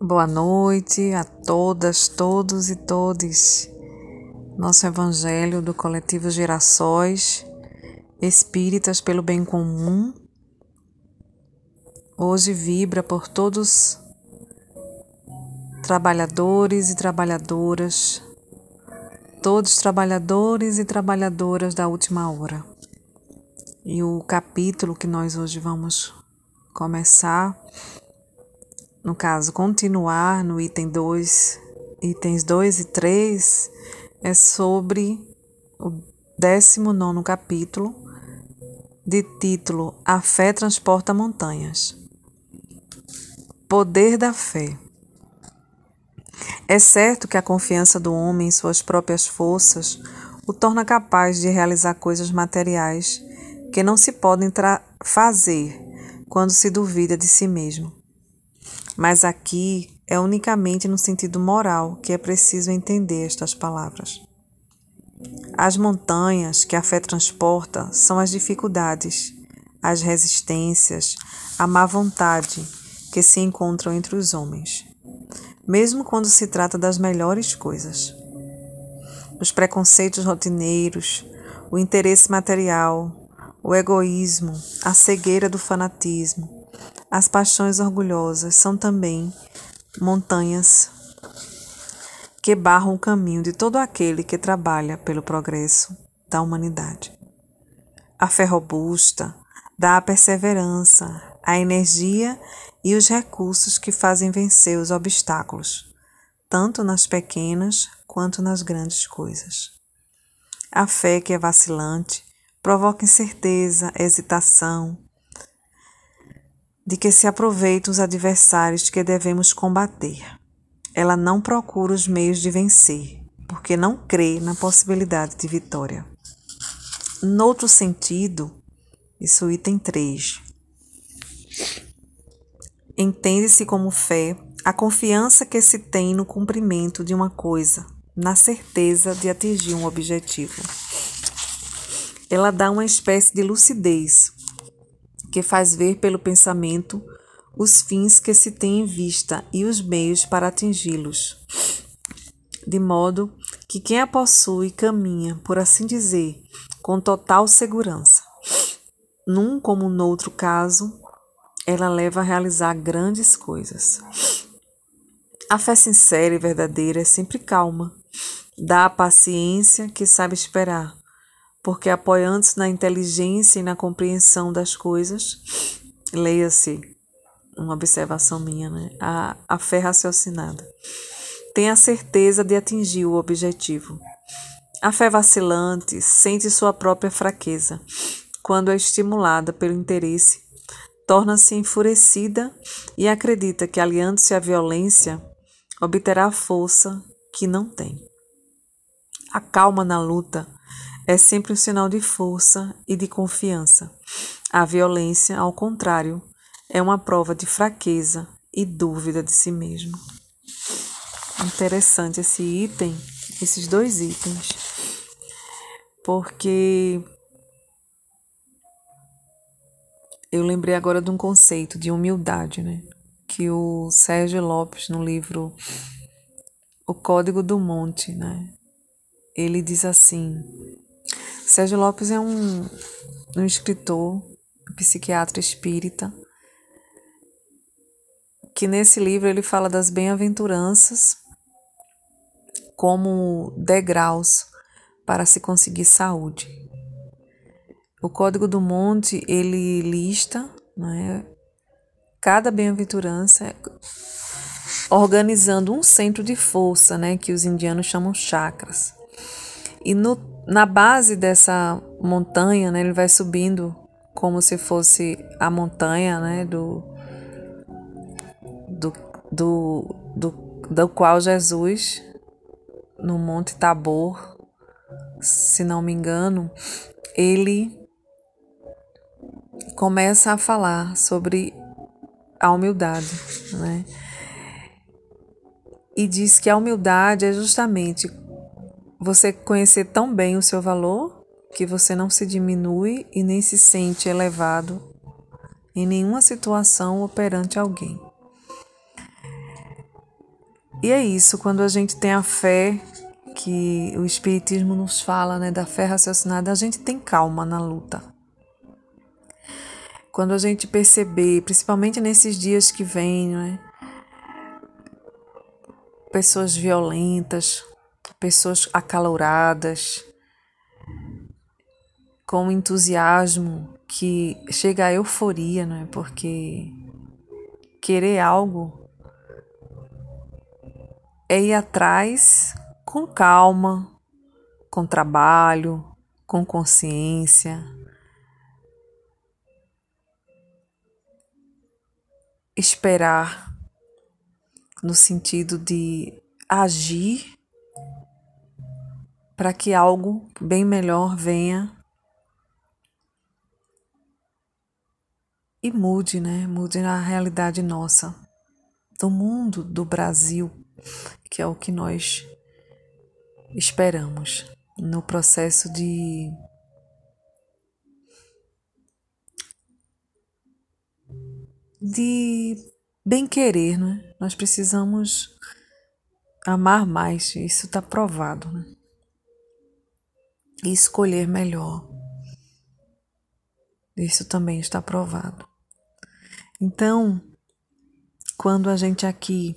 Boa noite a todas, todos e todes. Nosso Evangelho do Coletivo Gerações, Espíritas pelo Bem Comum, hoje vibra por todos trabalhadores e trabalhadoras, todos trabalhadores e trabalhadoras da última hora. E o capítulo que nós hoje vamos começar no caso, continuar no item 2, itens 2 e 3, é sobre o 19 capítulo, de título A Fé Transporta Montanhas. Poder da fé. É certo que a confiança do homem em suas próprias forças o torna capaz de realizar coisas materiais que não se podem fazer quando se duvida de si mesmo. Mas aqui é unicamente no sentido moral que é preciso entender estas palavras. As montanhas que a fé transporta são as dificuldades, as resistências, a má vontade que se encontram entre os homens, mesmo quando se trata das melhores coisas. Os preconceitos rotineiros, o interesse material, o egoísmo, a cegueira do fanatismo, as paixões orgulhosas são também montanhas que barram o caminho de todo aquele que trabalha pelo progresso da humanidade. A fé robusta dá a perseverança, a energia e os recursos que fazem vencer os obstáculos, tanto nas pequenas quanto nas grandes coisas. A fé que é vacilante provoca incerteza, hesitação, de que se aproveitam os adversários que devemos combater. Ela não procura os meios de vencer, porque não crê na possibilidade de vitória. Noutro sentido, isso item 3. Entende-se como fé a confiança que se tem no cumprimento de uma coisa, na certeza de atingir um objetivo. Ela dá uma espécie de lucidez, que faz ver pelo pensamento os fins que se tem em vista e os meios para atingi-los, de modo que quem a possui caminha, por assim dizer, com total segurança. Num como no outro caso, ela leva a realizar grandes coisas. A fé sincera e verdadeira é sempre calma, dá a paciência que sabe esperar, porque apoiando-se na inteligência e na compreensão das coisas, leia-se uma observação minha, né? A, a fé raciocinada. Tem a certeza de atingir o objetivo. A fé vacilante sente sua própria fraqueza. Quando é estimulada pelo interesse, torna-se enfurecida e acredita que, aliando-se à violência, obterá força que não tem. A calma na luta é sempre um sinal de força e de confiança. A violência, ao contrário, é uma prova de fraqueza e dúvida de si mesmo. Interessante esse item, esses dois itens, porque eu lembrei agora de um conceito de humildade, né? Que o Sérgio Lopes, no livro O Código do Monte, né? Ele diz assim: Sérgio Lopes é um, um escritor, psiquiatra espírita, que nesse livro ele fala das bem-aventuranças como degraus para se conseguir saúde. O Código do Monte ele lista né, cada bem-aventurança organizando um centro de força, né, que os indianos chamam chakras. E no na base dessa montanha, né, ele vai subindo como se fosse a montanha, né, do, do, do, do, do qual Jesus, no Monte Tabor, se não me engano, ele começa a falar sobre a humildade, né? E diz que a humildade é justamente você conhecer tão bem o seu valor que você não se diminui e nem se sente elevado em nenhuma situação ou perante alguém. E é isso, quando a gente tem a fé que o Espiritismo nos fala, né, da fé raciocinada, a gente tem calma na luta. Quando a gente perceber, principalmente nesses dias que vêm, né, pessoas violentas, pessoas acaloradas, com entusiasmo que chega a euforia, né? Porque querer algo é ir atrás com calma, com trabalho, com consciência. Esperar no sentido de agir para que algo bem melhor venha e mude, né? Mude a realidade nossa, do mundo, do Brasil, que é o que nós esperamos no processo de de bem querer, né? Nós precisamos amar mais, isso está provado, né? E escolher melhor. Isso também está provado. Então, quando a gente aqui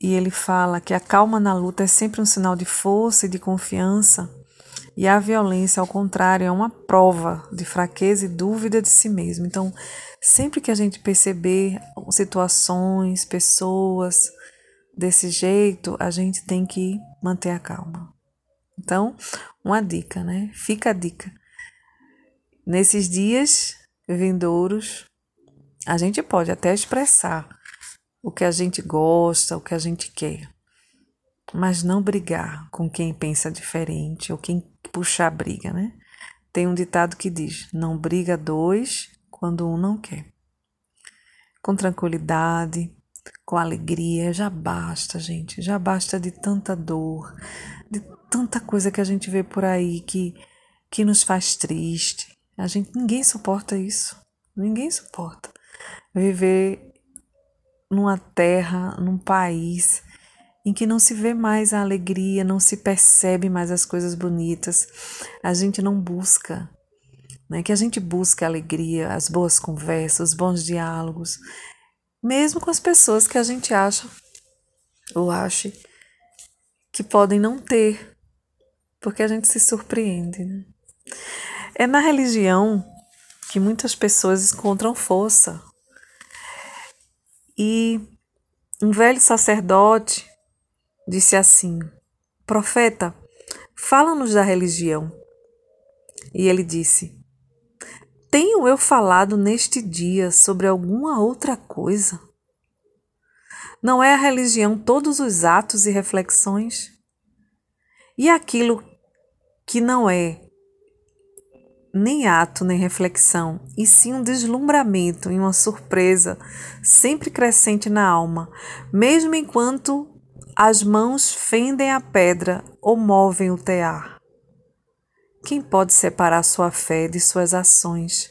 e ele fala que a calma na luta é sempre um sinal de força e de confiança, e a violência, ao contrário, é uma prova de fraqueza e dúvida de si mesmo. Então, sempre que a gente perceber situações, pessoas desse jeito, a gente tem que manter a calma. Então, uma dica, né? Fica a dica. Nesses dias vindouros, a gente pode até expressar o que a gente gosta, o que a gente quer, mas não brigar com quem pensa diferente ou quem puxar briga, né? Tem um ditado que diz: não briga dois quando um não quer. Com tranquilidade, com alegria, já basta, gente, já basta de tanta dor, de tanta coisa que a gente vê por aí que, que nos faz triste. A gente, ninguém suporta isso, ninguém suporta viver numa terra, num país em que não se vê mais a alegria, não se percebe mais as coisas bonitas, a gente não busca, né? Que a gente busca a alegria, as boas conversas, os bons diálogos, mesmo com as pessoas que a gente acha ou ache que podem não ter, porque a gente se surpreende. Né? É na religião que muitas pessoas encontram força, e um velho sacerdote disse assim: Profeta, fala-nos da religião. E ele disse: Tenho eu falado neste dia sobre alguma outra coisa? Não é a religião todos os atos e reflexões? E aquilo que não é nem ato nem reflexão, e sim um deslumbramento e uma surpresa sempre crescente na alma, mesmo enquanto as mãos fendem a pedra ou movem o tear. Quem pode separar sua fé de suas ações,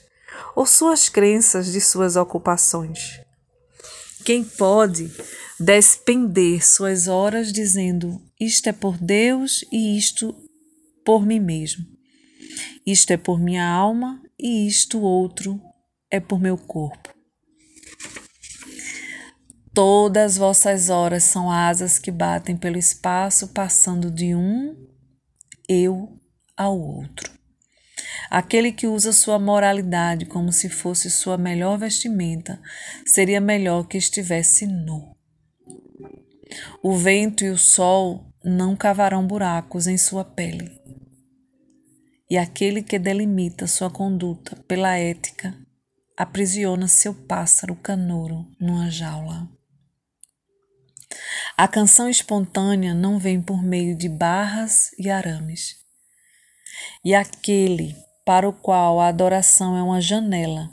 ou suas crenças de suas ocupações? Quem pode despender suas horas dizendo isto é por Deus e isto por mim mesmo? Isto é por minha alma e isto outro é por meu corpo. Todas vossas horas são asas que batem pelo espaço, passando de um eu ao outro. Aquele que usa sua moralidade como se fosse sua melhor vestimenta seria melhor que estivesse nu. O vento e o sol não cavarão buracos em sua pele e aquele que delimita sua conduta pela ética aprisiona seu pássaro canouro numa jaula. A canção espontânea não vem por meio de barras e arames. E aquele para o qual a adoração é uma janela,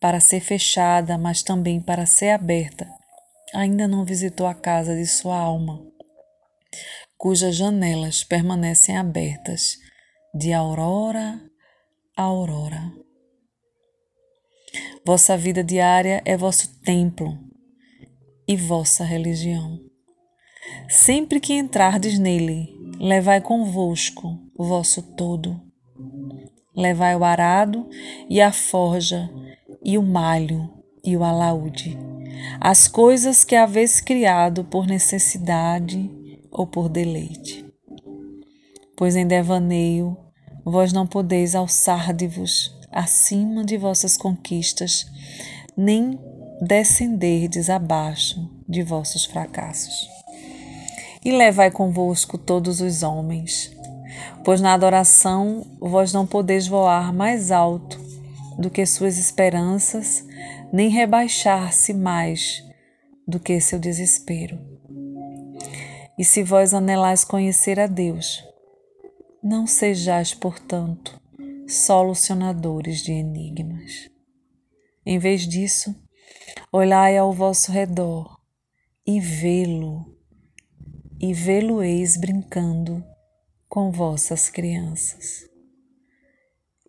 para ser fechada, mas também para ser aberta, ainda não visitou a casa de sua alma, cujas janelas permanecem abertas de aurora a aurora. Vossa vida diária é vosso templo e vossa religião. Sempre que entrardes nele, levai convosco o vosso todo. Levai o arado e a forja, e o malho e o alaúde, as coisas que haveis criado por necessidade ou por deleite. Pois em devaneio vós não podeis alçar-de-vos acima de vossas conquistas, nem descenderdes abaixo de vossos fracassos. E levai convosco todos os homens, pois na adoração vós não podeis voar mais alto do que suas esperanças, nem rebaixar-se mais do que seu desespero. E se vós anelais conhecer a Deus, não sejais, portanto, solucionadores de enigmas. Em vez disso, olhai ao vosso redor e vê-lo, e vê-lo-eis brincando com vossas crianças.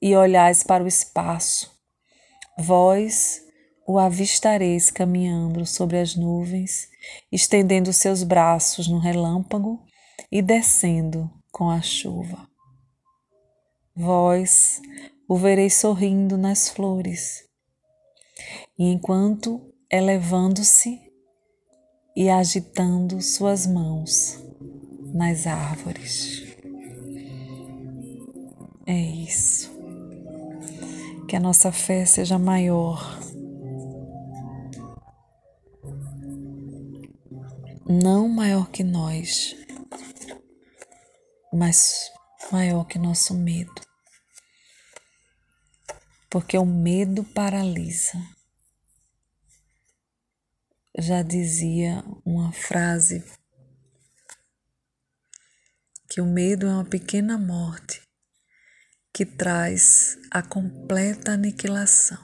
E olhais para o espaço, vós o avistareis caminhando sobre as nuvens, estendendo seus braços no relâmpago e descendo com a chuva. Vós o vereis sorrindo nas flores, e enquanto elevando-se e agitando suas mãos nas árvores. É isso. Que a nossa fé seja maior. Não maior que nós, mas maior que nosso medo. Porque o medo paralisa. Já dizia uma frase que o medo é uma pequena morte que traz a completa aniquilação.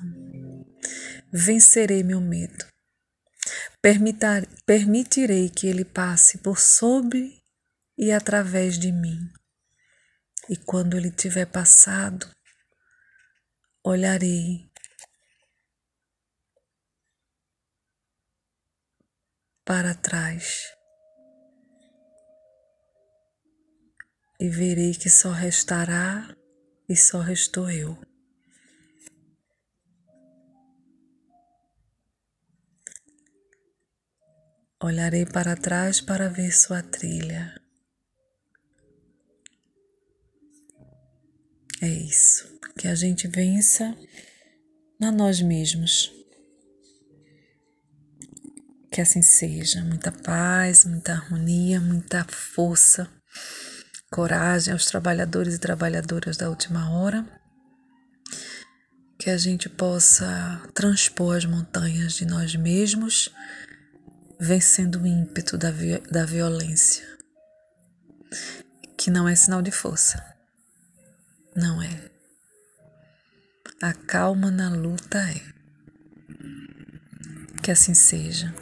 Vencerei meu medo. Permitar, permitirei que ele passe por sobre e através de mim. E quando ele tiver passado, olharei para trás e verei que só restará e só restou eu. Olharei para trás para ver sua trilha. É isso. Que a gente vença na nós mesmos. Que assim seja. Muita paz, muita harmonia, muita força, coragem aos trabalhadores e trabalhadoras da última hora. Que a gente possa transpor as montanhas de nós mesmos, vencendo o ímpeto da, vi da violência, que não é sinal de força não é. A calma na luta é. Que assim seja.